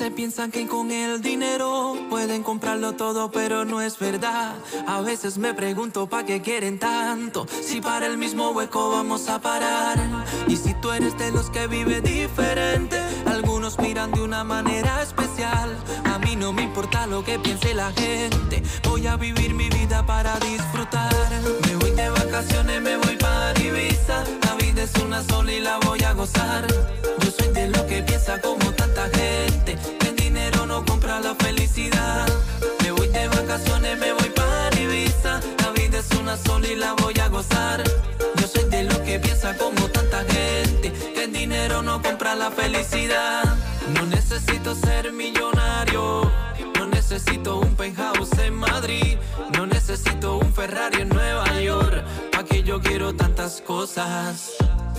Se piensan que con el dinero pueden comprarlo todo, pero no es verdad. A veces me pregunto para qué quieren tanto, si para el mismo hueco vamos a parar. Y si tú eres de los que vive diferente, algunos miran de una manera especial. A mí no me importa lo que piense la gente, voy a vivir mi vida para disfrutar. Me voy de vacaciones, me voy para Ibiza, vida es una sola y la voy a gozar. Yo soy de los que piensa como tanta gente el dinero no compra la felicidad. Me voy de vacaciones, me voy para Ibiza. La vida es una sola y la voy a gozar. Yo soy de los que piensa como tanta gente. Que el dinero no compra la felicidad. No necesito ser millonario. No necesito un penthouse en Madrid. No necesito un Ferrari quiero tantas cosas.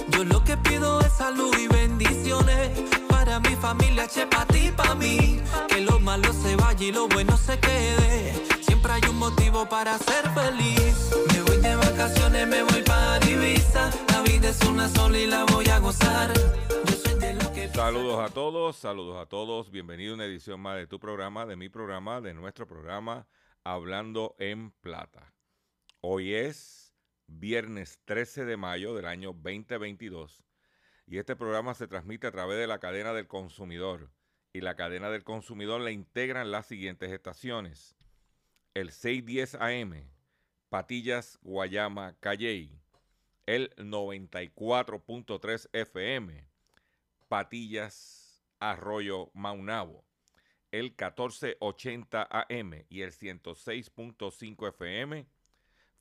Yo lo que pido es salud y bendiciones para mi familia, che, pa' ti, pa' mí. Que lo malo se vaya y lo bueno se quede. Siempre hay un motivo para ser feliz. Me voy de vacaciones, me voy para Ibiza. La vida es una sola y la voy a gozar. Yo soy de lo que... Saludos a todos, saludos a todos. Bienvenido a una edición más de tu programa, de mi programa, de nuestro programa Hablando en Plata. Hoy es viernes 13 de mayo del año 2022 y este programa se transmite a través de la cadena del consumidor. Y la cadena del consumidor la integran las siguientes estaciones. El 610 AM, Patillas, Guayama, Calley. El 94.3 FM, Patillas, Arroyo, Maunabo. El 1480 AM y el 106.5 FM,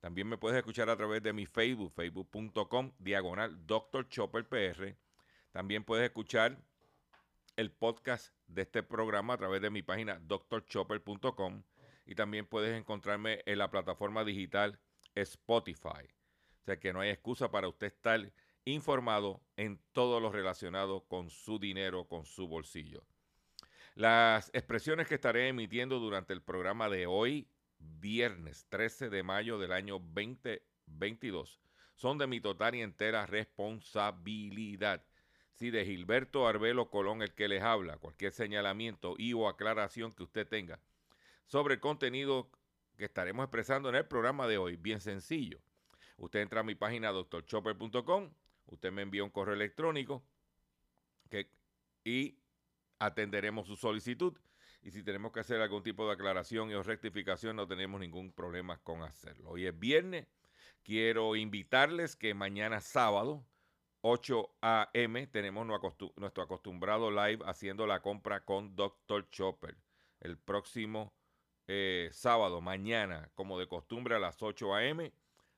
También me puedes escuchar a través de mi Facebook, facebook.com, diagonal Dr. Chopper PR. También puedes escuchar el podcast de este programa a través de mi página drchopper.com y también puedes encontrarme en la plataforma digital Spotify. O sea que no hay excusa para usted estar informado en todo lo relacionado con su dinero, con su bolsillo. Las expresiones que estaré emitiendo durante el programa de hoy viernes 13 de mayo del año 2022 son de mi total y entera responsabilidad. Si de Gilberto Arbelo Colón el que les habla, cualquier señalamiento y o aclaración que usted tenga sobre el contenido que estaremos expresando en el programa de hoy, bien sencillo. Usted entra a mi página doctorchopper.com, usted me envía un correo electrónico y atenderemos su solicitud y si tenemos que hacer algún tipo de aclaración o rectificación, no tenemos ningún problema con hacerlo. Hoy es viernes. Quiero invitarles que mañana sábado, 8 a.m., tenemos nuestro acostumbrado live haciendo la compra con Dr. Chopper. El próximo eh, sábado, mañana, como de costumbre, a las 8 a.m.,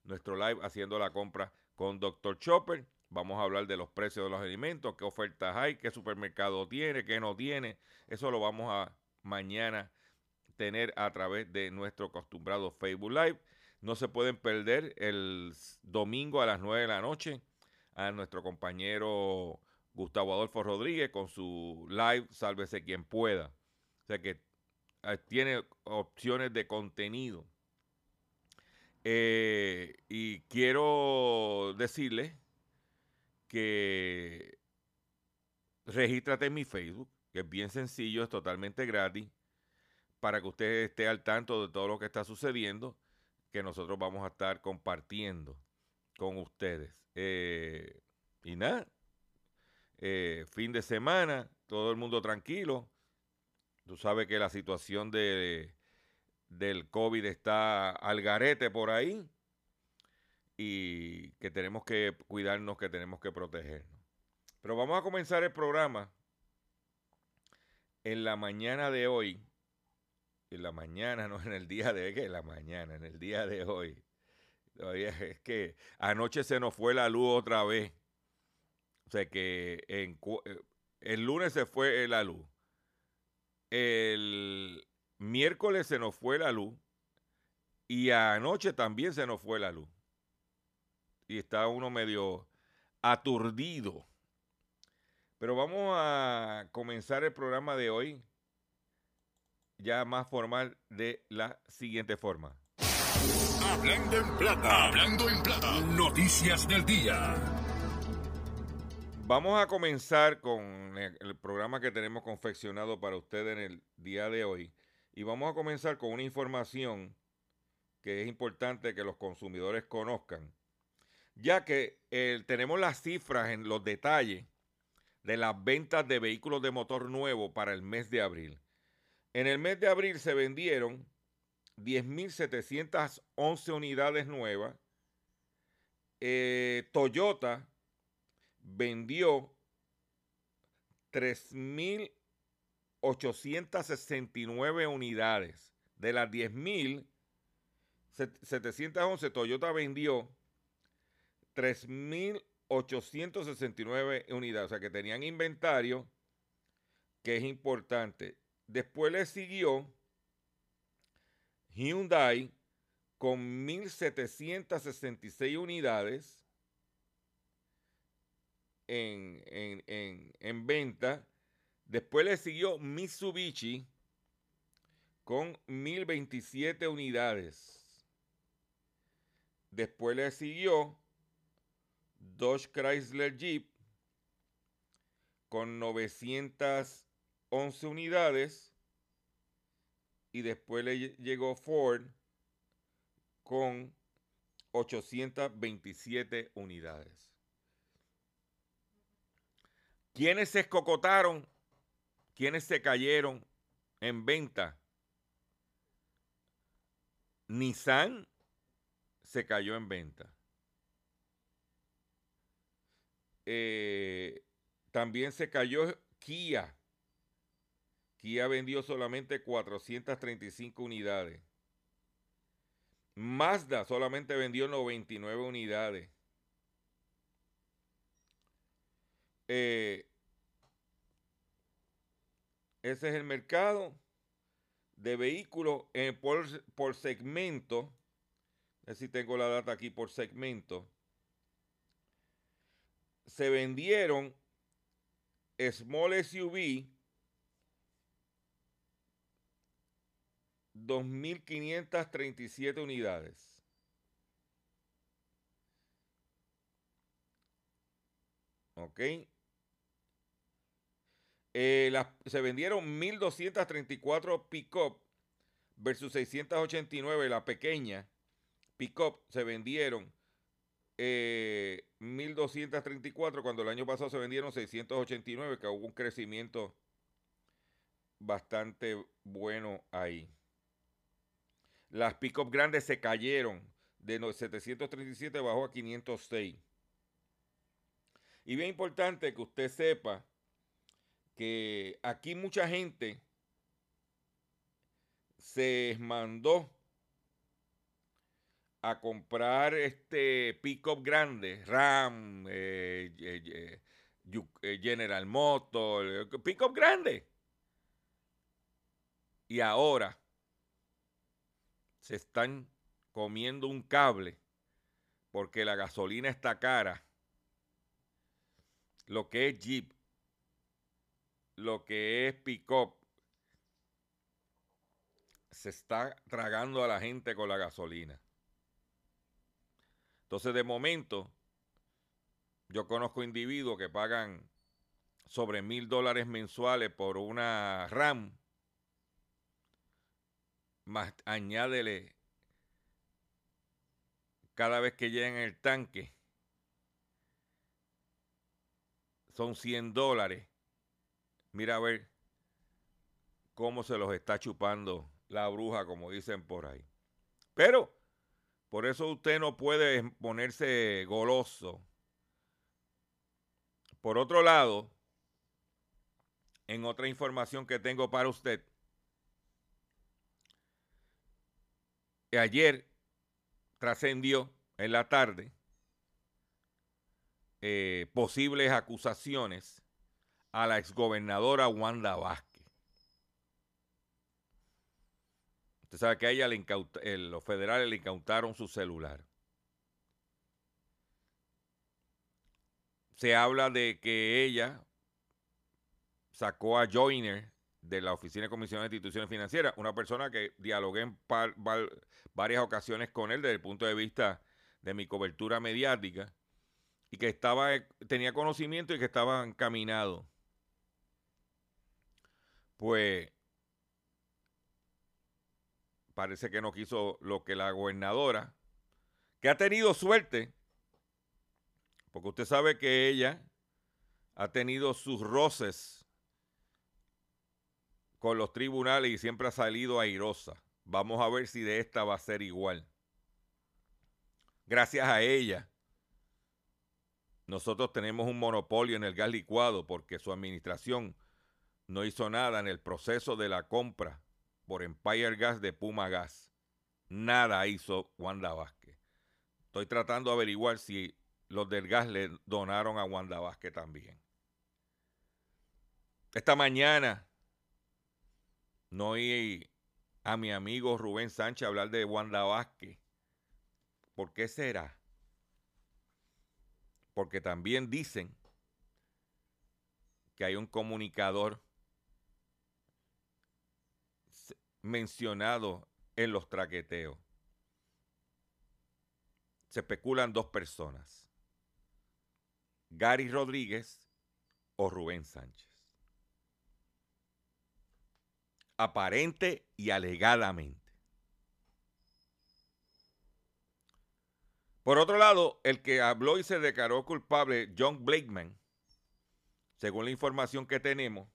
nuestro live haciendo la compra con Dr. Chopper. Vamos a hablar de los precios de los alimentos, qué ofertas hay, qué supermercado tiene, qué no tiene. Eso lo vamos a mañana tener a través de nuestro acostumbrado Facebook Live. No se pueden perder el domingo a las 9 de la noche a nuestro compañero Gustavo Adolfo Rodríguez con su live Sálvese quien pueda. O sea que eh, tiene opciones de contenido. Eh, y quiero decirle que regístrate en mi Facebook que es bien sencillo, es totalmente gratis, para que usted esté al tanto de todo lo que está sucediendo, que nosotros vamos a estar compartiendo con ustedes. Eh, y nada, eh, fin de semana, todo el mundo tranquilo. Tú sabes que la situación de, del COVID está al garete por ahí y que tenemos que cuidarnos, que tenemos que protegernos. Pero vamos a comenzar el programa en la mañana de hoy. En la mañana, no en el día de hoy, que en la mañana, en el día de hoy. Es que anoche se nos fue la luz otra vez. O sea que en, eh, el lunes se fue la luz. El miércoles se nos fue la luz. Y anoche también se nos fue la luz. Y está uno medio aturdido. Pero vamos a comenzar el programa de hoy ya más formal de la siguiente forma. Hablando en plata, hablando en plata, noticias del día. Vamos a comenzar con el programa que tenemos confeccionado para ustedes en el día de hoy. Y vamos a comenzar con una información que es importante que los consumidores conozcan, ya que eh, tenemos las cifras en los detalles de las ventas de vehículos de motor nuevo para el mes de abril. En el mes de abril se vendieron 10.711 unidades nuevas. Eh, Toyota vendió 3.869 unidades. De las 10.711, Toyota vendió 3.869 unidades. O sea que tenían inventario, que es importante. Después le siguió Hyundai con 1.766 unidades en, venta. Después le siguió Mitsubishi con 1027 unidades. Después le siguió Dodge Chrysler Jeep con 911 unidades. Y después le llegó Ford con 827 unidades. ¿Quiénes se escocotaron? ¿Quiénes se cayeron en venta? Nissan se cayó en venta. Eh, también se cayó Kia. Kia vendió solamente 435 unidades. Mazda solamente vendió 99 unidades. Eh, ese es el mercado de vehículos eh, por, segmento. A si tengo la data aquí por segmento. Se vendieron Small SUV 2.537 unidades. ¿Ok? Eh, se vendieron 1.234 pick-up versus 689 la pequeña pick-up. Se vendieron 1.234 eh, cuando el año pasado se vendieron 689, que hubo un crecimiento bastante bueno ahí. Las pick-up grandes se cayeron de 737 bajó a 506. Y bien importante que usted sepa que aquí mucha gente se mandó a comprar este pickup grande, Ram, eh, eh, eh, General Motors, pickup grande. Y ahora se están comiendo un cable porque la gasolina está cara. Lo que es Jeep, lo que es pick-up se está tragando a la gente con la gasolina. Entonces, de momento, yo conozco individuos que pagan sobre mil dólares mensuales por una RAM. Más añádele cada vez que llegan el tanque. Son 100 dólares Mira a ver cómo se los está chupando la bruja, como dicen por ahí. Pero, por eso usted no puede ponerse goloso. Por otro lado, en otra información que tengo para usted, ayer trascendió en la tarde eh, posibles acusaciones a la exgobernadora Wanda Vázquez. Usted sabe que a ella le los federales le incautaron su celular. Se habla de que ella sacó a Joyner de la Oficina de Comisión de Instituciones Financieras, una persona que dialogué en varias ocasiones con él desde el punto de vista de mi cobertura mediática y que estaba tenía conocimiento y que estaba encaminado. Pues parece que no quiso lo que la gobernadora, que ha tenido suerte, porque usted sabe que ella ha tenido sus roces con los tribunales y siempre ha salido airosa. Vamos a ver si de esta va a ser igual. Gracias a ella, nosotros tenemos un monopolio en el gas licuado porque su administración no hizo nada en el proceso de la compra por Empire Gas de Puma Gas. Nada hizo Wanda Vázquez. Estoy tratando de averiguar si los del gas le donaron a Wanda Vázquez también. Esta mañana no oí a mi amigo Rubén Sánchez hablar de Wanda Vázquez. ¿Por qué será? Porque también dicen que hay un comunicador mencionado en los traqueteos. Se especulan dos personas, Gary Rodríguez o Rubén Sánchez. Aparente y alegadamente. Por otro lado, el que habló y se declaró culpable, John Blakeman, según la información que tenemos,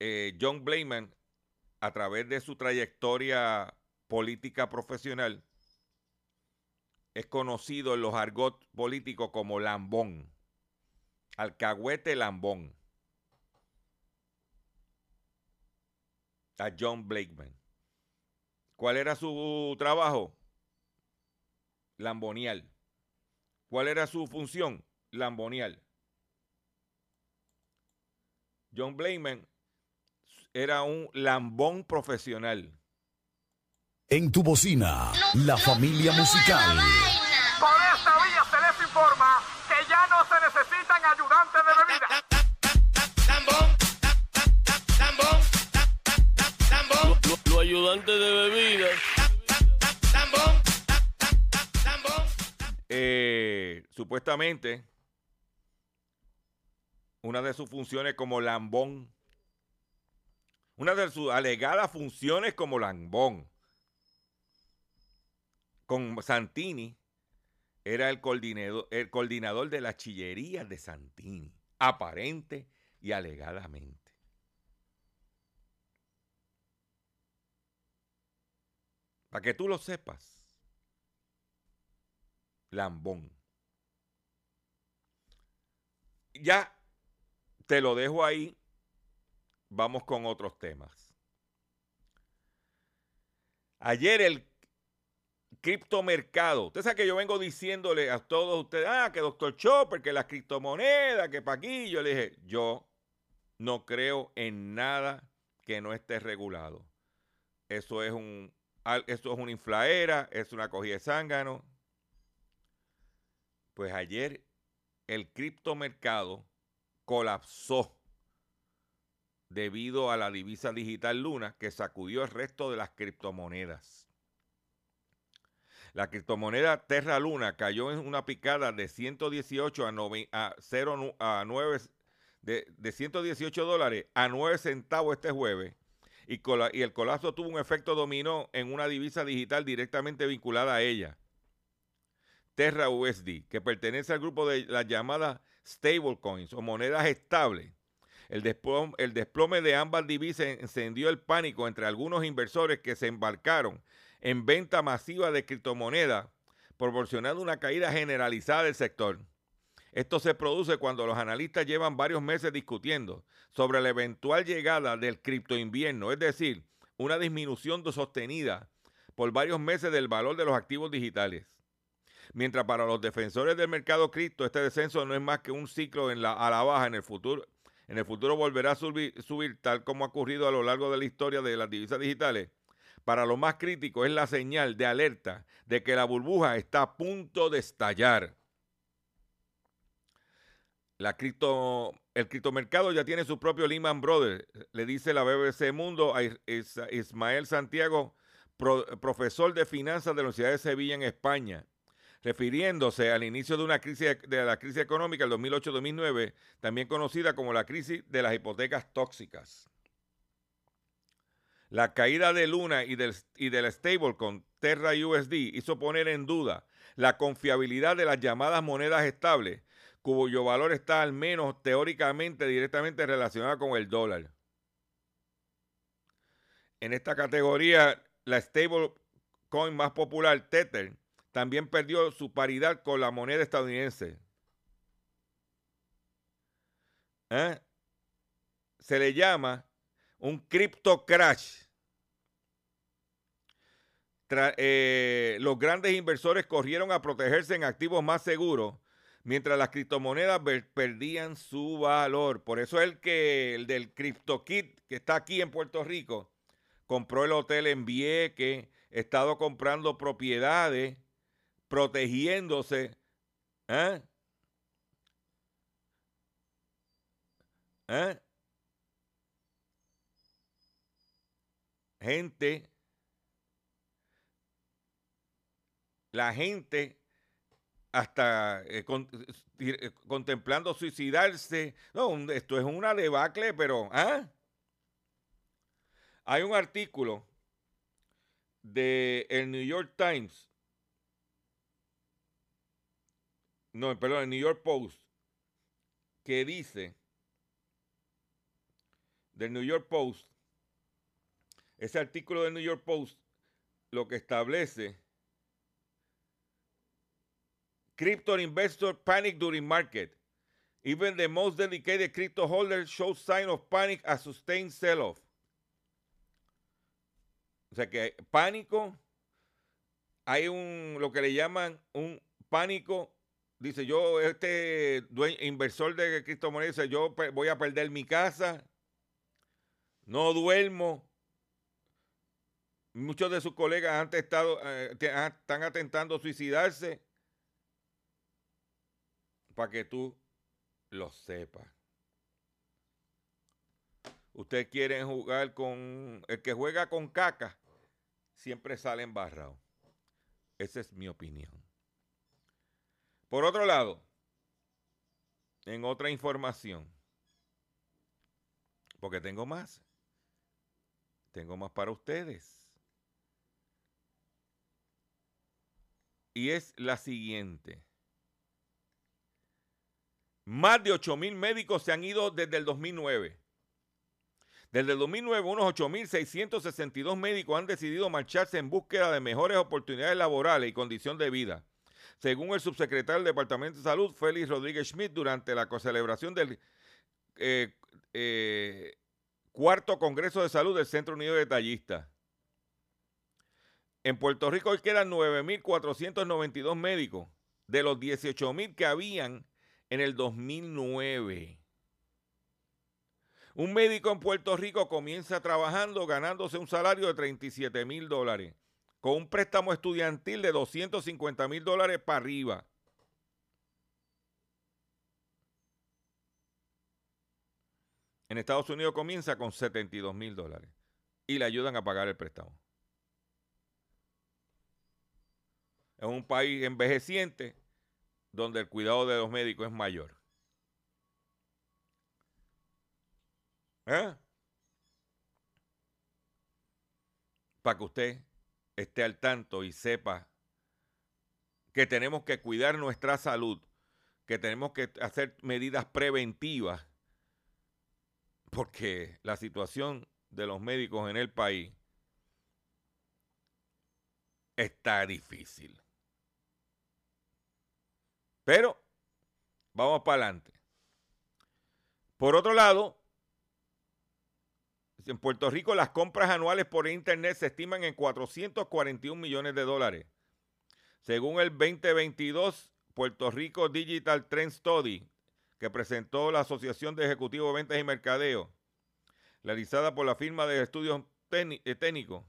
eh, John Blakeman a través de su trayectoria política profesional, es conocido en los argot políticos como Lambón, alcahuete Lambón, a John Blakeman. ¿Cuál era su trabajo? Lambonial. ¿Cuál era su función? Lambonial. John Blakeman era un lambón profesional. En tu bocina, la familia musical. Por esta vía se les informa que ya no se necesitan ayudantes de bebida. Lambón, lambón, lambón. Los ayudantes de bebida. Eh, supuestamente, una de sus funciones como lambón una de sus alegadas funciones como Lambón con Santini era el coordinador, el coordinador de la chillería de Santini, aparente y alegadamente. Para que tú lo sepas, Lambón. Ya te lo dejo ahí vamos con otros temas. Ayer el criptomercado. Usted sabe que yo vengo diciéndole a todos ustedes, ah, que doctor Chopper, que las criptomonedas, que para aquí. Yo le dije, yo no creo en nada que no esté regulado. Eso es un, eso es una inflaera, es una cogida de zángano. Pues ayer el criptomercado colapsó debido a la divisa digital Luna que sacudió el resto de las criptomonedas. La criptomoneda Terra Luna cayó en una picada de 118 a, 9, a, 0, a 9 de, de, 118 dólares a 9 centavos este jueves y, y el colapso tuvo un efecto dominó en una divisa digital directamente vinculada a ella. Terra USD, que pertenece al grupo de las llamadas stablecoins o monedas estables El desplome, de ambas divisas encendió el pánico entre algunos inversores que se embarcaron en venta masiva de criptomonedas, proporcionando una caída generalizada del sector. Esto se produce cuando los analistas llevan varios meses discutiendo sobre la eventual llegada del cripto invierno, es decir, una disminución sostenida por varios meses del valor de los activos digitales. Mientras para los defensores del mercado cripto este descenso no es más que un ciclo en la, a la baja en el futuro, en el futuro volverá a subir, tal como ha ocurrido a lo largo de la historia de las divisas digitales. Para los más críticos es la señal de alerta de que la burbuja está a punto de estallar. La cripto, el criptomercado ya tiene su propio Lehman Brothers, le dice la BBC Mundo a Ismael Santiago, profesor de finanzas de la Universidad de Sevilla en España refiriéndose al inicio de una crisis de la crisis económica del 2008-2009, también conocida como la crisis de las hipotecas tóxicas. La caída de Luna y del, y del stablecoin Terra USD hizo poner en duda la confiabilidad de las llamadas monedas estables, cuyo valor está al menos teóricamente directamente relacionado con el dólar. En esta categoría, la stablecoin más popular, Tether, también perdió su paridad con la moneda estadounidense. ¿Eh? Se le llama un crypto crash. Eh, los grandes inversores corrieron a protegerse en activos más seguros, mientras las criptomonedas perdían su valor. Por eso el que el del CryptoKit, que está aquí en Puerto Rico, compró el hotel en Vieque, estado comprando propiedades protegiéndose. ¿eh? ¿Eh? Gente, la gente hasta eh, eh, contemplando suicidarse. No, esto es una debacle, pero ¿ah? hay un artículo de el New York Times no, perdón, el New York Post, que dice, del New York Post, ese artículo del New York Post lo que establece, Crypto investor panic during market. Even the most dedicated crypto holders show sign of panic as sustained sell-off. O sea que pánico, hay un, lo que le llaman un pánico dice, yo, este inversor de criptomonedas, yo voy a perder mi casa, no duermo. Muchos de sus colegas han estado, eh, están atentando suicidarse para que tú lo sepas. Ustedes quieren jugar con el que juega con caca, siempre sale embarrado. Esa es mi opinión. Por otro lado, en otra información, porque tengo más, tengo más para ustedes. Y es la siguiente. Más de 8 mil médicos se han ido desde el 2009. Desde el 2009, unos 8.662 médicos han decidido marcharse en búsqueda de mejores oportunidades laborales y condición de vida según el subsecretario del Departamento de Salud, Félix Rodríguez Schmidt, durante la celebración del eh, eh, cuarto Congreso de Salud del Centro Unido de Detallistas. En Puerto Rico hoy quedan 9.492 médicos de los 18.000 que habían en el 2009. Un médico en Puerto Rico comienza trabajando ganándose un salario de 37 mil dólares con un préstamo estudiantil de 250 mil dólares para arriba. En Estados Unidos comienza con 72 mil dólares y le ayudan a pagar el préstamo. Es un país envejeciente donde el cuidado de los médicos es mayor. ¿Eh? Para que usted esté al tanto y sepa que tenemos que cuidar nuestra salud, que tenemos que hacer medidas preventivas porque la situación de los médicos en el país está difícil. Pero vamos para adelante. Por otro lado, en Puerto Rico las compras anuales por Internet se estiman en 441 millones de dólares. Según el 2022 Puerto Rico Digital Trend Study, que presentó la Asociación de Ejecutivos Ventas y Mercadeo, realizada por la firma de estudios eh, técnicos,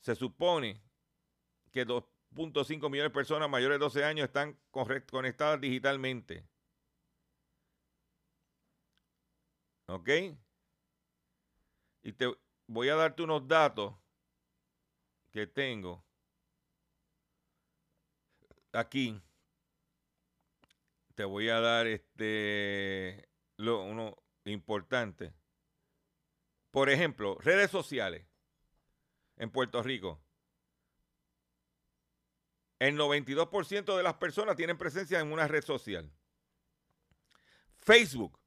se supone que 2.5 millones de personas mayores de 12 años están conectadas digitalmente. ¿Ok? Y te voy a darte unos datos que tengo aquí. Te voy a dar este lo, uno importante. Por ejemplo, redes sociales en Puerto Rico. El 92% de las personas tienen presencia en una red social. Facebook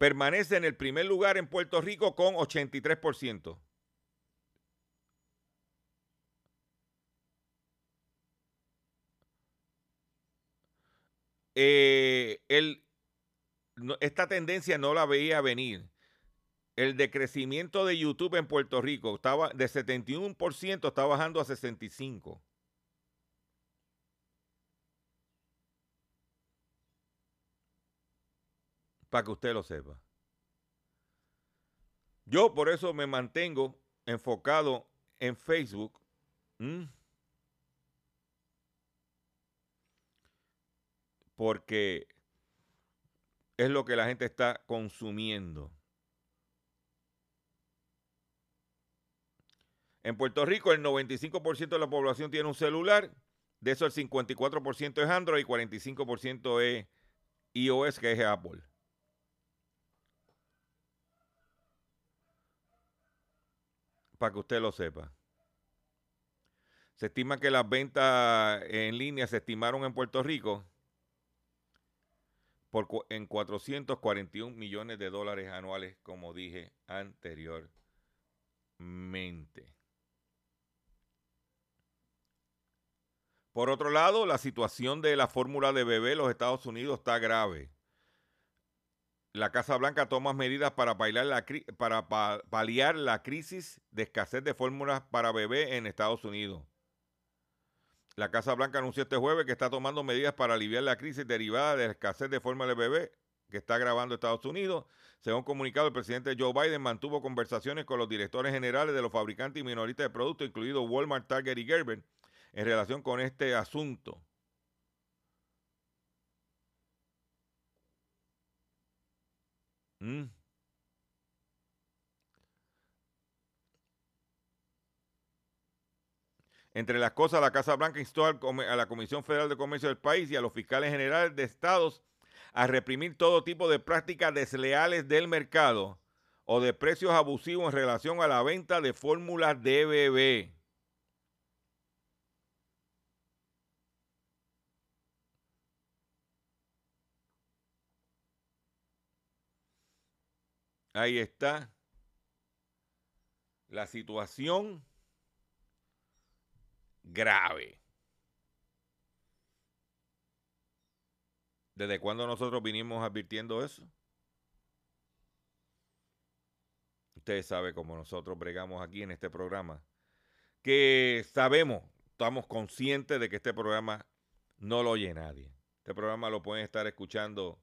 permanece en el primer lugar en Puerto Rico con 83%. Eh, esta tendencia no la veía venir. El decrecimiento de YouTube en Puerto Rico estaba de 71% está bajando a 65%. Para que usted lo sepa. Yo por eso me mantengo enfocado en Facebook. Porque es lo que la gente está consumiendo. En Puerto Rico el 95% de la población tiene un celular, de eso el 54% es Android y 45% es iOS, que es Apple. Para que usted lo sepa. Se estima que las ventas en línea se estimaron en Puerto Rico por, en 441 millones de dólares anuales, como dije anteriormente. Por otro lado, la situación de la fórmula de bebé en los Estados Unidos está grave la Casa Blanca toma medidas para, la, para paliar la crisis de escasez de fórmulas para bebé en Estados Unidos. La Casa Blanca anunció este jueves que está tomando medidas para aliviar la crisis derivada de la escasez de fórmulas de bebé que está agravando Estados Unidos. Según comunicado, el presidente Joe Biden mantuvo conversaciones con los directores generales de los fabricantes y minoristas de productos, incluidos Walmart, Target y Gerber, en relación con este asunto. Mm. Entre las cosas, la Casa Blanca instó a la Comisión Federal de Comercio del país y a los fiscales generales de estados a reprimir todo tipo de prácticas desleales del mercado o de precios abusivos en relación a la venta de fórmulas de bebé. Ahí está la situación grave. ¿Desde cuándo nosotros vinimos advirtiendo eso? Ustedes saben cómo nosotros bregamos aquí en este programa. Que sabemos, estamos conscientes de que este programa no lo oye nadie. Este programa lo pueden estar escuchando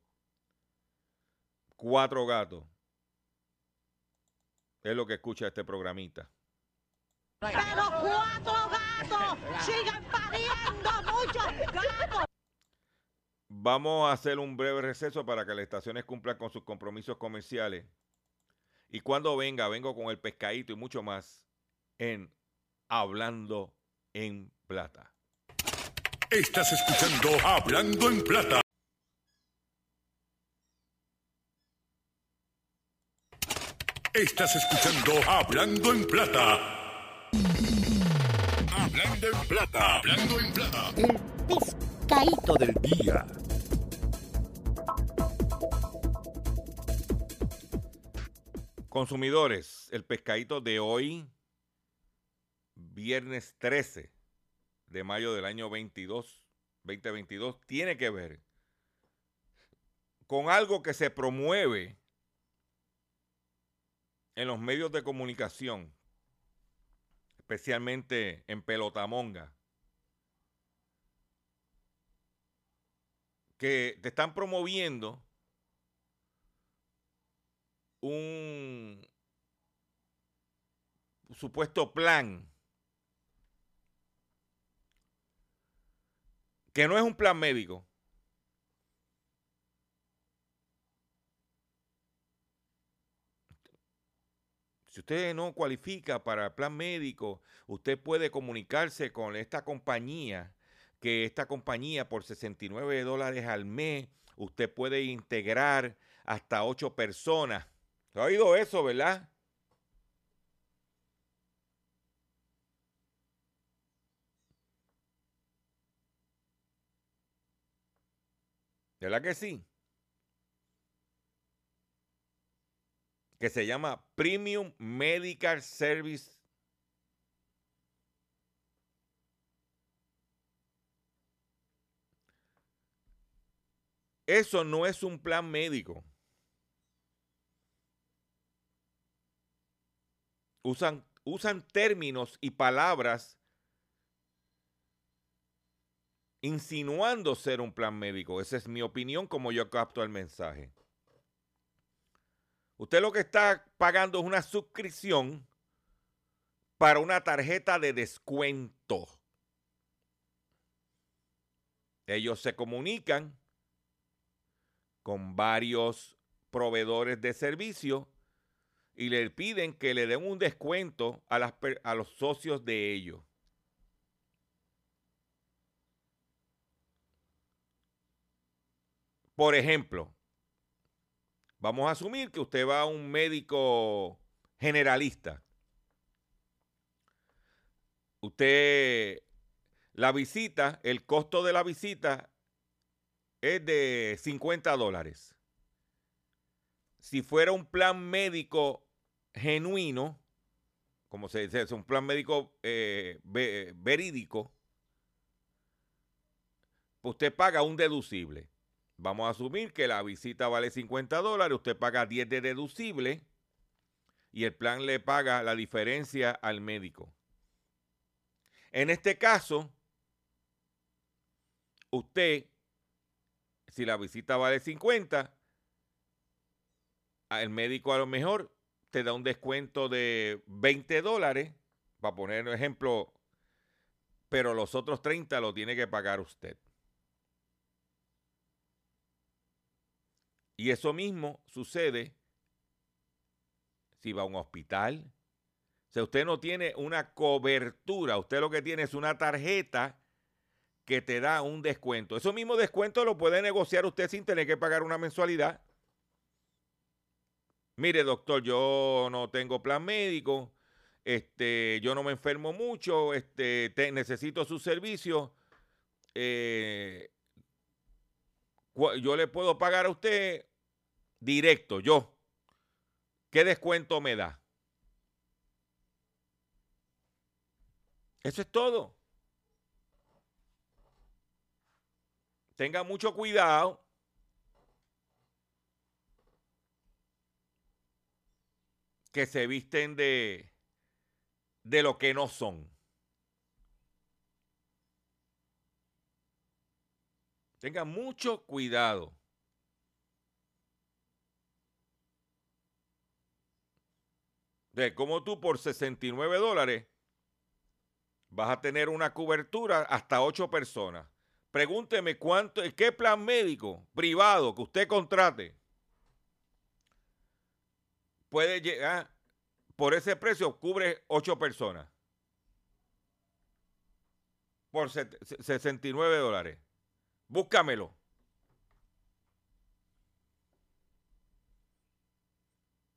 cuatro gatos es lo que escucha este programita. Pero cuatro gatos siguen pariendo muchos gatos. Vamos a hacer un breve receso para que las estaciones cumplan con sus compromisos comerciales. Y cuando venga, vengo con el pescadito y mucho más en Hablando en Plata. Estás escuchando Hablando en Plata. Estás escuchando Hablando en Plata. Hablando en Plata. Hablando en Plata. El pescadito del día. Consumidores, el pescadito de hoy, viernes 13 de mayo del año 22, 2022, tiene que ver con algo que se promueve en los medios de comunicación, especialmente en Pelotamonga, que te están promoviendo un supuesto plan que no es un plan médico. Si usted no cualifica para el plan médico, usted puede comunicarse con esta compañía, que esta compañía por 69 dólares al mes, usted puede integrar hasta ocho personas. ¿Ha oído eso, verdad? ¿Verdad que sí? Que se llama Premium Medical Service. Eso no es un plan médico. Usan, usan términos y palabras insinuando ser un plan médico. Esa es mi opinión como yo capto el mensaje. Usted lo que está pagando es una suscripción para una tarjeta de descuento. Ellos se comunican con varios proveedores de servicio y le piden que le den un descuento a, a los socios de ellos. Por ejemplo, vamos a asumir que usted va a un médico generalista. Usted, la visita, el costo de la visita es de 50 dólares. Si fuera un plan médico genuino, como se dice, es un plan médico eh, verídico, usted paga un deducible. Vamos a asumir que la visita vale 50 dólares, usted paga 10 de deducible y el plan le paga la diferencia al médico. En este caso, usted, si la visita vale 50, el médico a lo mejor te da un descuento de 20 dólares, para poner un ejemplo, pero los otros 30 lo tiene que pagar usted. Y eso mismo sucede si va a un hospital. Si usted no tiene una cobertura, usted lo que tiene es una tarjeta que te da un descuento. Eso mismo descuento lo puede negociar usted sin tener que pagar una mensualidad. Mire, doctor, yo no tengo plan médico, este, yo no me enfermo mucho, este, necesito su servicio. Eh, yo le puedo pagar a usted directo, yo. ¿Qué descuento me da? Eso es todo. Tenga mucho cuidado. Que se visten de, de lo que no son. Tenga mucho cuidado. De cómo tú por 69 dólares vas a tener una cobertura hasta 8 personas. Pregúnteme cuánto, qué plan médico privado que usted contrate puede llegar por ese precio, cubre 8 personas. Por 69 dólares. Búscamelo.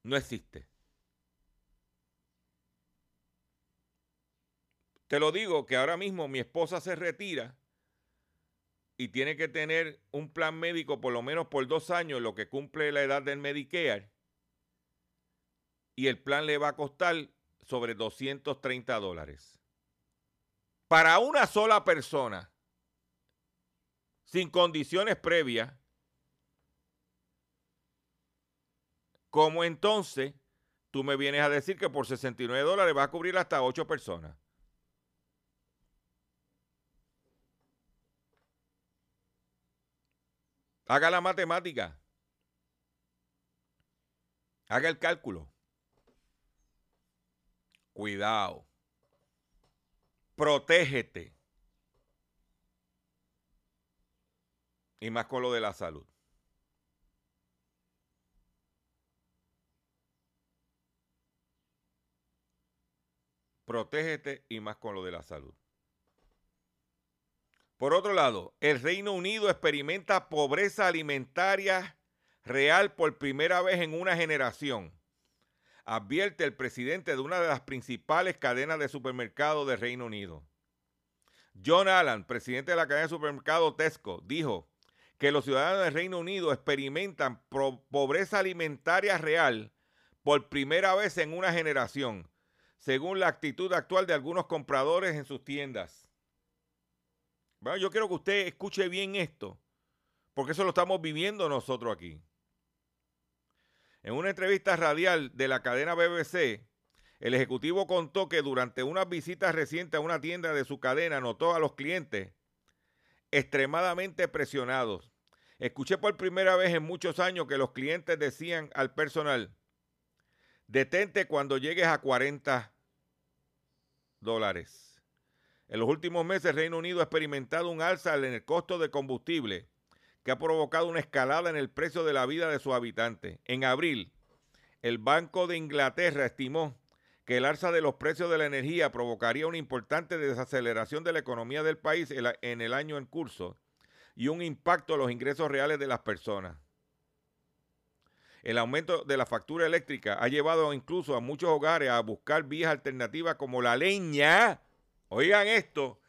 No existe. Te lo digo que ahora mismo mi esposa se retira y tiene que tener un plan médico por lo menos por dos años, lo que cumple la edad del Medicare. y el plan le va a costar sobre 230 dólares. Para una sola persona, sin condiciones previas, ¿cómo entonces tú me vienes a decir que por 69 dólares va a cubrir hasta 8 personas? Haga la matemática. Haga el cálculo. Cuidado. Protégete. Y más con lo de la salud. Protégete y más con lo de la salud. Por otro lado, el Reino Unido experimenta pobreza alimentaria real por primera vez en una generación, advierte el presidente de una de las principales cadenas de supermercados del Reino Unido. John Allen, presidente de la cadena de supermercados Tesco, dijo que los ciudadanos del Reino Unido experimentan pobreza alimentaria real por primera vez en una generación, según la actitud actual de algunos compradores en sus tiendas. Bueno, yo quiero que usted escuche bien esto, porque eso lo estamos viviendo nosotros aquí. En una entrevista radial de la cadena BBC, el ejecutivo contó que durante una visita reciente a una tienda de su cadena notó a los clientes extremadamente presionados. Escuché por primera vez en muchos años que los clientes decían al personal, detente cuando llegues a 40 dólares. En los últimos meses, Reino Unido ha experimentado un alza en el costo de combustible que ha provocado una escalada en el precio de la vida de sus habitantes. En abril, el Banco de Inglaterra estimó que el alza de los precios de la energía provocaría una importante desaceleración de la economía del país en el año en curso y un impacto en los ingresos reales de las personas. El aumento de la factura eléctrica ha llevado incluso a muchos hogares a buscar vías alternativas como la leña Oigan esto,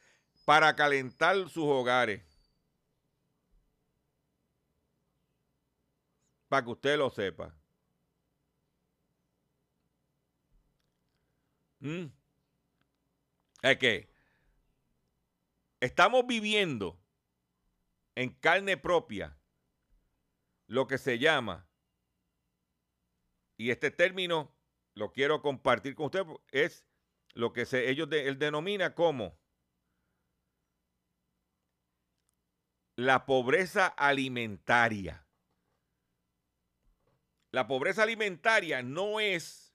para calentar sus hogares. Para que usted lo sepa. ¿Mm? Es que estamos viviendo en carne propia lo que se llama, y este término lo quiero compartir con usted, es lo que se, ellos él denomina como la pobreza alimentaria. La pobreza alimentaria no es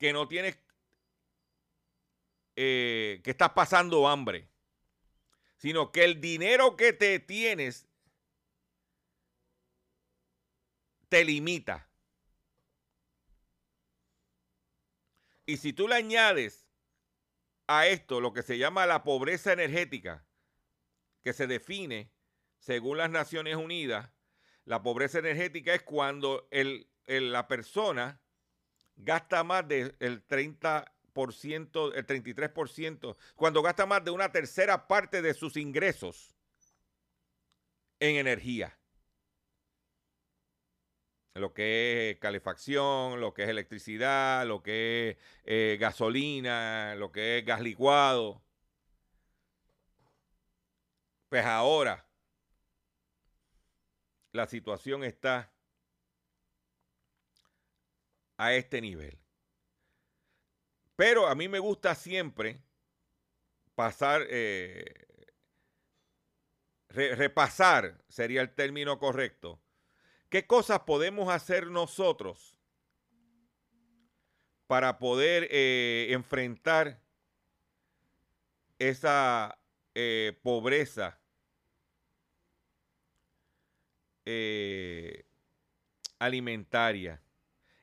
que no tienes, eh, que estás pasando hambre, sino que el dinero que te tienes te limita. Y si tú le añades a esto lo que se llama la pobreza energética, que se define según las Naciones Unidas, la pobreza energética es cuando el, la persona gasta más del 30%, el 33%, cuando gasta más de una tercera parte de sus ingresos en energía lo que es calefacción, lo que es electricidad, lo que es eh, gasolina, lo que es gas licuado. Pues ahora la situación está a este nivel. Pero a mí me gusta siempre pasar, eh, repasar, sería el término correcto, ¿Qué cosas podemos hacer nosotros para poder eh, enfrentar esa eh, pobreza alimentaria?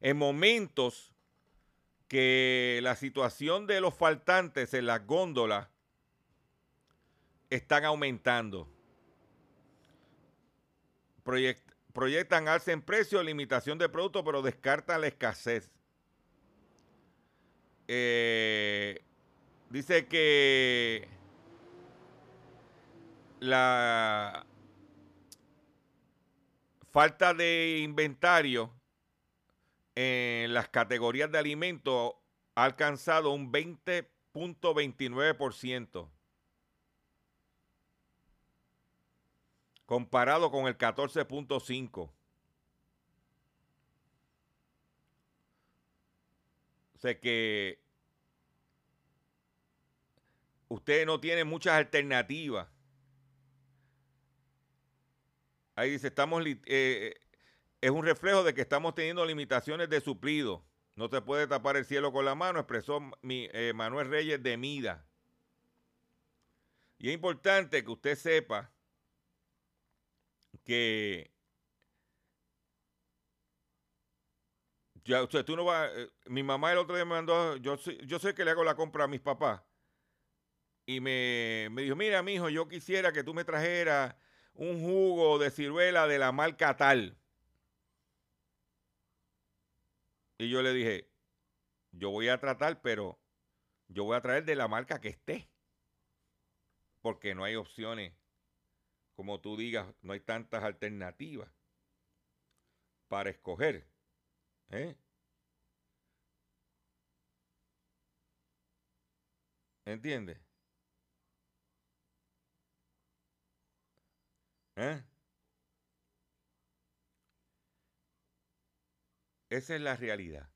En momentos que la situación de los faltantes en las góndolas están aumentando. Proyect proyectan alza en precio, limitación de productos, pero descartan la escasez. Eh, dice que la falta de inventario en las categorías de alimentos ha alcanzado un 20.29%, comparado con el 14.5%. O sea que usted no tiene muchas alternativas. Ahí dice, estamos, eh, es un reflejo de que estamos teniendo limitaciones de suplido. No se puede tapar el cielo con la mano, expresó mi, eh, Manuel Reyes de Mida. Y es importante que usted sepa que ya, usted, tú no vas, eh, mi mamá el otro día me mandó, yo, yo sé que le hago la compra a mis papás y me, me dijo, mira, mi hijo, yo quisiera que tú me trajeras un jugo de ciruela de la marca tal. Y yo le dije, yo voy a tratar, pero yo voy a traer de la marca que esté. Porque no hay opciones, como tú digas, no hay tantas alternativas para escoger. ¿eh? ¿Entiendes? ¿Eh? Esa es la realidad.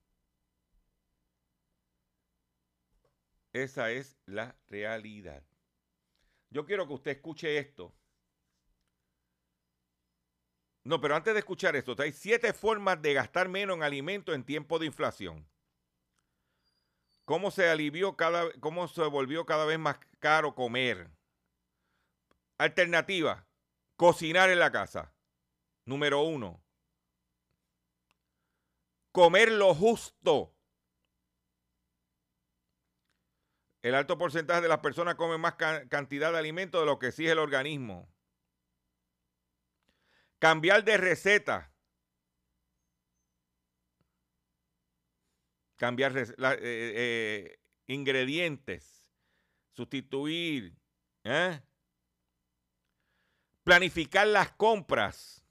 Esa es la realidad. Yo quiero que usted escuche esto. No, pero antes de escuchar esto, hay siete formas de gastar menos en alimentos en tiempo de inflación. ¿Cómo se alivió cada, cómo se volvió cada vez más caro comer? Alternativa, Cocinar en la casa. Número uno. Comer lo justo. El alto porcentaje de las personas comen más cantidad de alimentos de lo que exige el organismo. Cambiar de receta. Cambiar eh, eh, ingredientes. Sustituir. ¿eh? Planificar las compras.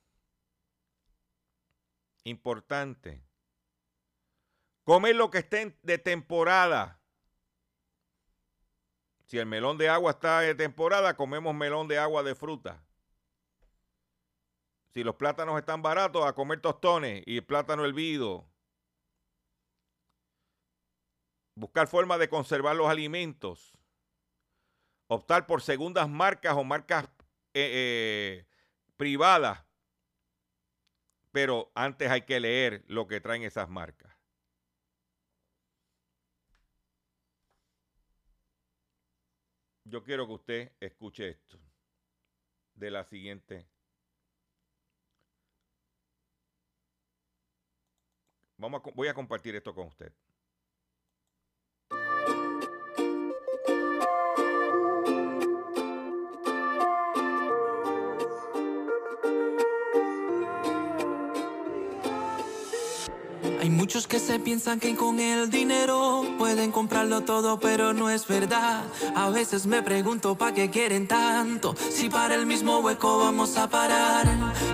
Importante. Comer lo que esté de temporada. Si el melón de agua está de temporada, comemos melón de agua de fruta. Si los plátanos están baratos, a comer tostones y plátano hervido. Buscar formas de conservar los alimentos. Optar por segundas marcas o marcas eh, eh, privada, pero antes hay que leer lo que traen esas marcas. Yo quiero que usted escuche esto de la siguiente. Vamos a, voy a compartir esto con usted. Muchos que se piensan que con el dinero pueden comprarlo todo, pero no es verdad. A veces me pregunto para qué quieren tanto, si para el mismo hueco vamos a parar.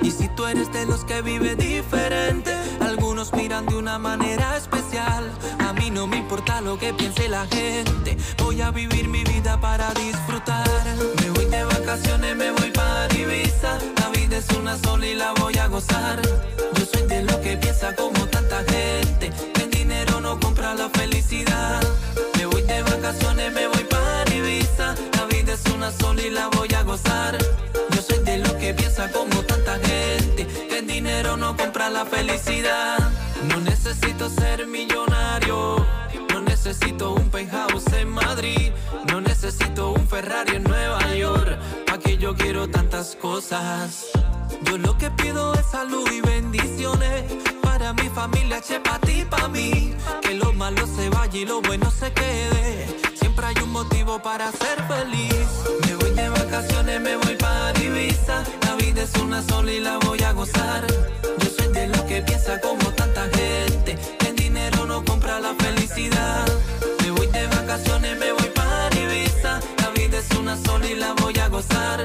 Y si tú eres de los que vive diferente, algunos miran de una manera especial. A mí no me importa lo que piense la gente, voy a vivir mi vida para disfrutar. Me voy de vacaciones, me voy para Ibiza, la vida es una sola y la voy a gozar. Yo soy de los que piensa como tanta gente el dinero no compra la felicidad. Me voy de vacaciones, me voy para Ibiza. La vida es una sola y la voy a gozar. Yo soy de los que piensa como tanta gente. Que el dinero no compra la felicidad. No necesito ser millonario. No necesito un penthouse en Madrid. No necesito un Ferrari en Nueva York. Pa' que yo quiero tantas cosas. Yo lo que pido es salud y bendiciones para mi familia, che, pa' ti, pa' mí. Que lo malo se vaya y lo bueno se quede. Siempre hay un motivo para ser feliz. Me voy de vacaciones, me voy para Ibiza. La vida es una sola y la voy a gozar. Yo soy de los que piensa como tanta gente. Que el dinero no compra la felicidad. Me voy de vacaciones, me voy para Ibiza. La vida es una sola y la voy a gozar.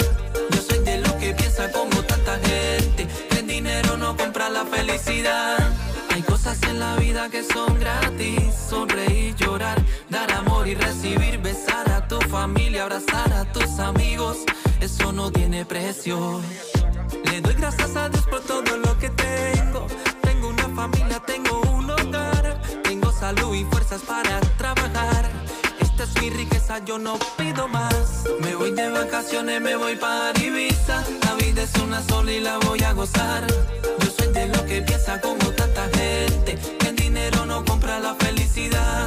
Hay cosas en la vida que son gratis. Sonreír, llorar, dar amor y recibir. Besar a tu familia, abrazar a tus amigos. Eso no tiene precio. Le doy gracias a Dios por todo lo que tengo. Tengo una familia, tengo un hogar. Tengo salud y fuerzas para trabajar. Esta es mi riqueza, yo no pido más. Me voy de vacaciones, me voy para Ibiza. La vida es una sola y la voy a gozar. De lo que piensa como tanta gente. Que el dinero no compra la felicidad.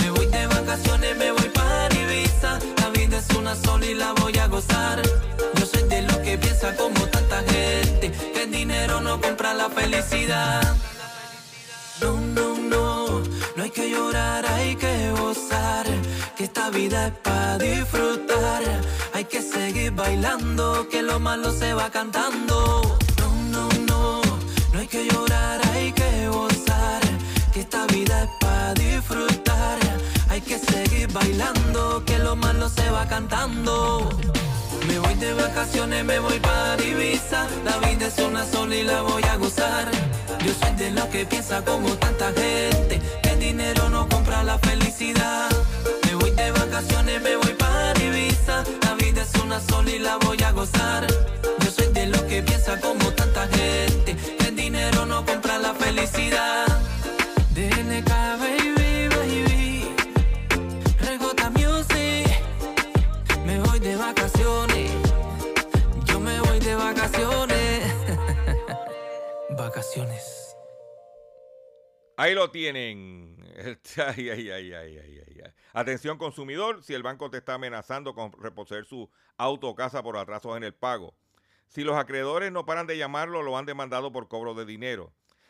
Me voy de vacaciones, me voy para Ibiza. La vida es una sola y la voy a gozar. Yo soy de lo que piensa como tanta gente. Que el dinero no compra la felicidad. No, no, no, no hay que llorar, hay que gozar. Que esta vida es para disfrutar. Hay que seguir bailando, que lo malo se va cantando. Que llorar, hay que gozar. Que esta vida es para disfrutar. Hay que seguir bailando, que lo malo se va cantando. Me voy de vacaciones, me voy para Ibiza. La vida es una sola y la voy a gozar. Yo soy de los que piensa como tanta gente. Que el dinero no compra la felicidad. Me voy de vacaciones, me voy para Ibiza. La vida es una sola y la voy a gozar. Yo soy de los que piensa como baby, baby. Regota Music. Me voy de vacaciones. Yo me voy de vacaciones. vacaciones. Ahí lo tienen. Atención consumidor, si el banco te está amenazando con reposer su auto o casa por atrasos en el pago. Si los acreedores no paran de llamarlo, lo han demandado por cobro de dinero.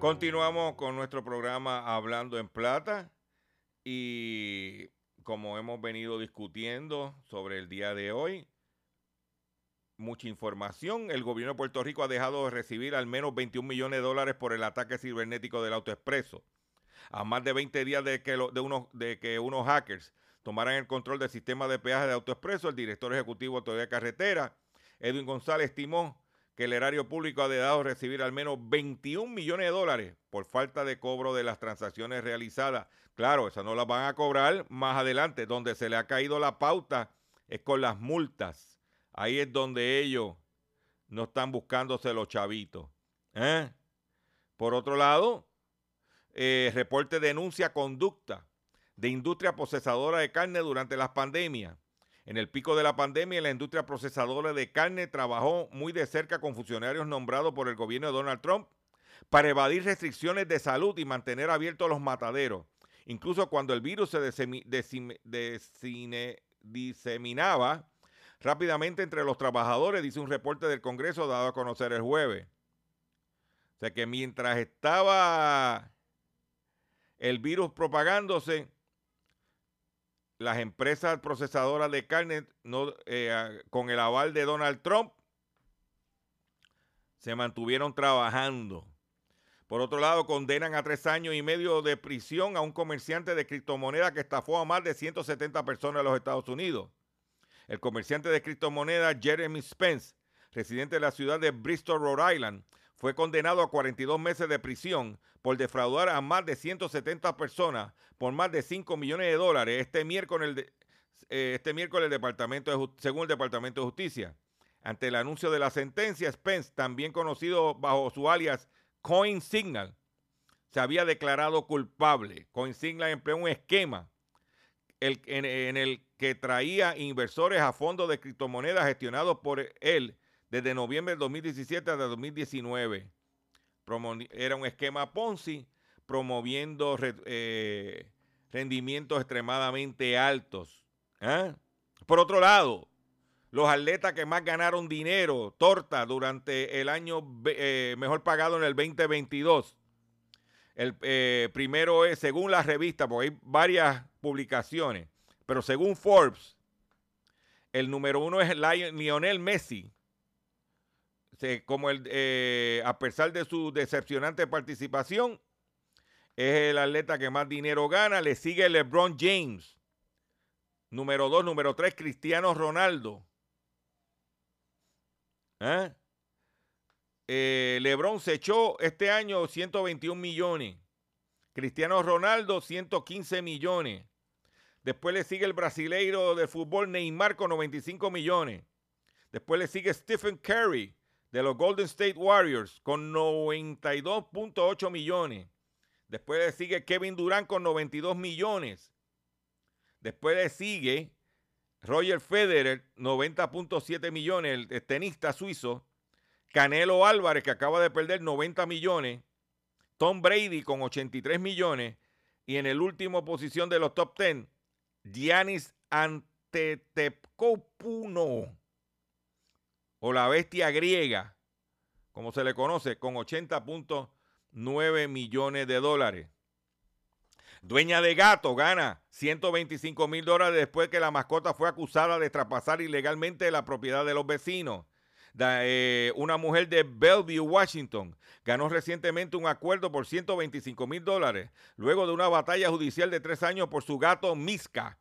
Continuamos con nuestro programa Hablando en Plata y como hemos venido discutiendo sobre el día de hoy, mucha información. El gobierno de Puerto Rico ha dejado de recibir al menos 21 millones de dólares por el ataque cibernético del AutoExpreso. A más de 20 días de que, de unos, que unos hackers tomaran el control del sistema de peaje de AutoExpreso, el director ejecutivo de Autoridad Carretera, Edwin González, estimó que el erario público ha dejado de recibir al menos 21 millones de dólares por falta de cobro de las transacciones realizadas. Claro, esas no las van a cobrar más adelante. Donde se le ha caído la pauta es con las multas. Ahí es donde ellos no están buscándose los chavitos. ¿eh? Por otro lado, eh, reporte denuncia conducta de industria procesadora de carne durante las pandemias. En el pico de la pandemia, la industria procesadora de carne trabajó muy de cerca con funcionarios nombrados por el gobierno de Donald Trump para evadir restricciones de salud y mantener abiertos los mataderos. Incluso cuando el virus se diseminaba rápidamente entre los trabajadores, dice un reporte del Congreso dado a conocer el jueves. O sea que mientras estaba el virus propagándose, las empresas procesadoras de carne, eh, ah, con el aval de Donald Trump, se mantuvieron trabajando. Por otro lado, condenan a tres años y medio de prisión a un comerciante de criptomonedas que estafó a más de 170 personas en los Estados Unidos. El comerciante de criptomonedas Jeremy Spence residente de la ciudad de Bristol, Rhode Island, fue condenado a 42 meses de prisión por defraudar a más de 170 personas por más de 5 millones de dólares este miércoles, de- eh, este el Departamento de según el Departamento de Justicia. Ante el anuncio de la sentencia, Spence, también conocido bajo su alias Coin Signal, se había declarado culpable. Coin Signal empleó un esquema el- en el que traía inversores a fondos de criptomonedas gestionados por él desde noviembre del 2017 hasta 2019. Promo- Era un esquema Ponzi promoviendo eh, rendimientos extremadamente altos. ¿ah? Por otro lado, los atletas que más ganaron dinero, torta, durante el año eh, mejor pagado en el 2022. El eh, primero es, según la revista, porque hay varias publicaciones, pero según Forbes, el número uno es Lion- Lionel Messi. Se- como el, eh, a pesar de su decepcionante participación, es el atleta que más dinero gana. Le sigue LeBron James. Número dos, número tres, Cristiano Ronaldo. ¿Eh? Eh, LeBron se echó este año 121 millones. Cristiano Ronaldo 115 millones. Después le sigue el brasileiro de fútbol Neymar con 95 millones. Después le sigue Stephen Curry de los Golden State Warriors con 92.8 millones. Después le sigue Kevin Durant con 92 millones. Después le sigue Roger Federer, 90.7 millones, el- tenista suizo. Canelo Álvarez, que acaba de perder 90 millones. Tom Brady con 83 millones. Y en el último posición de los top 10, Giannis Antetokounmpo o la bestia griega, como se le conoce, con 80.9 millones de dólares. Dueña de gato gana 125 mil dólares después que la mascota fue acusada de traspasar ilegalmente la propiedad de los vecinos. Da- eh, una mujer de Bellevue, Washington, ganó recientemente un acuerdo por 125 mil dólares luego de una batalla judicial de tres años por su gato Miska,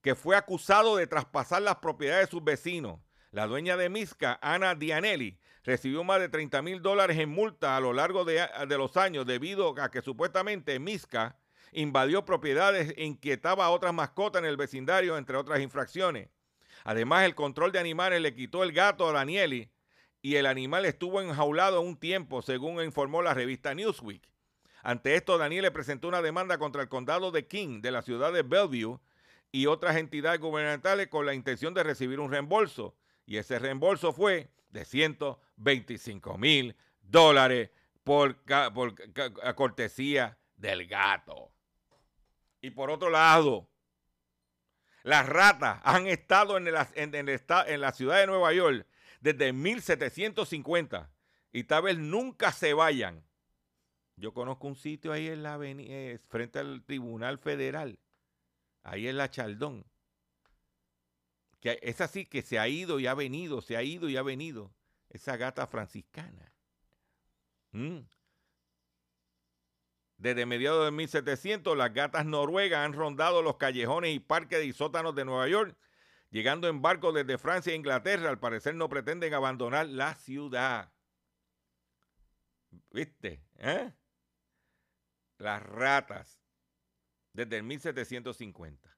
que fue acusado de traspasar las propiedades de sus vecinos. La dueña de Miska, Ana Dianelli, recibió más de 30 mil dólares en multa a lo largo de, de los años debido a que supuestamente Miska invadió propiedades e inquietaba a otras mascotas en el vecindario, entre otras infracciones. Además, el control de animales le quitó el gato a Danieli y el animal estuvo enjaulado un tiempo, según informó la revista Newsweek. Ante esto, Daniele presentó una demanda contra el condado de King de la ciudad de Bellevue y otras entidades gubernamentales con la intención de recibir un reembolso. Y ese reembolso fue de 125 mil dólares por, cortesía del gato. Y por otro lado, las ratas han estado en, el- en en la ciudad de Nueva York desde 1750 y tal vez nunca se vayan. Yo conozco un sitio ahí en la aveni- eh, frente al Tribunal Federal, ahí en la Chaldón, es así que se ha ido y ha venido, se ha ido y ha venido, esa gata franciscana. Mm. Desde mediados de 1700, las gatas noruegas han rondado los callejones y parques y sótanos de Nueva York, llegando en barcos desde Francia e Inglaterra. Al parecer no pretenden abandonar la ciudad. ¿Viste? ¿Eh? Las ratas, desde el 1750.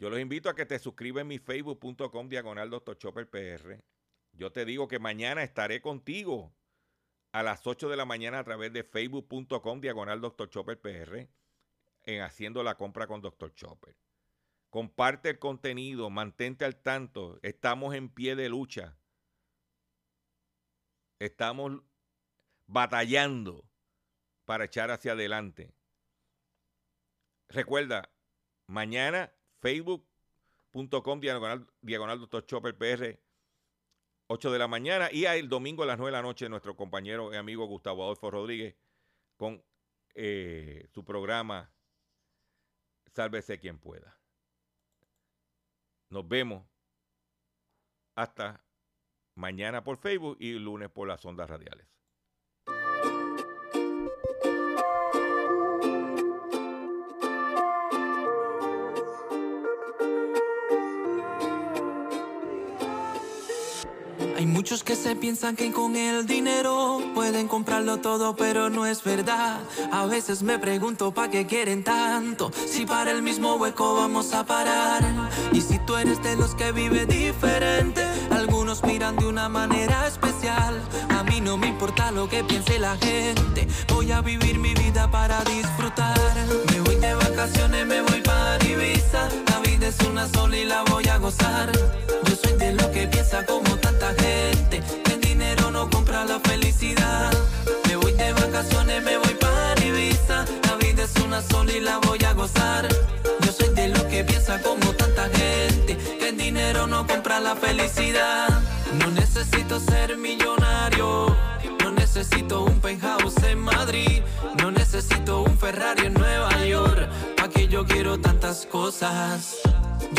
Yo los invito a que te suscribas en mi facebook.com diagonal drchopperpr. Yo te digo que mañana estaré contigo a las 8 de la mañana a través de facebook.com diagonal drchopperpr en haciendo la compra con Dr. Chopper. Comparte el contenido, mantente al tanto. Estamos en pie de lucha. Estamos batallando para echar hacia adelante. Recuerda, mañana facebook.com diagonal, diagonal doctor Chopper PR 8 de la mañana y el domingo a las 9 de la noche nuestro compañero y amigo Gustavo Adolfo Rodríguez con eh, su programa Sálvese quien pueda. Nos vemos hasta mañana por Facebook y lunes por las ondas radiales. Hay muchos que se piensan que con el dinero pueden comprarlo todo, pero no es verdad. A veces me pregunto para qué quieren tanto, si para el mismo hueco vamos a parar. Y si tú eres de los que vive diferente, algunos miran de una manera especial. A mí no me importa lo que piense la gente, voy a vivir mi vida para disfrutar. Me voy de vacaciones, me voy para Ibiza, la vida es una sola y la voy a gozar. Yo soy de los que piensa como tanta gente, el dinero no compra la felicidad. Me voy de vacaciones, me voy para Ibiza, la vida es una sola y la voy a gozar. Yo soy de los que piensa como tanta gente, el dinero no compra la felicidad. No necesito ser millonario, no necesito un penthouse en Madrid, no necesito un Ferrari en Nueva York, pa' que yo quiero tantas cosas. Yo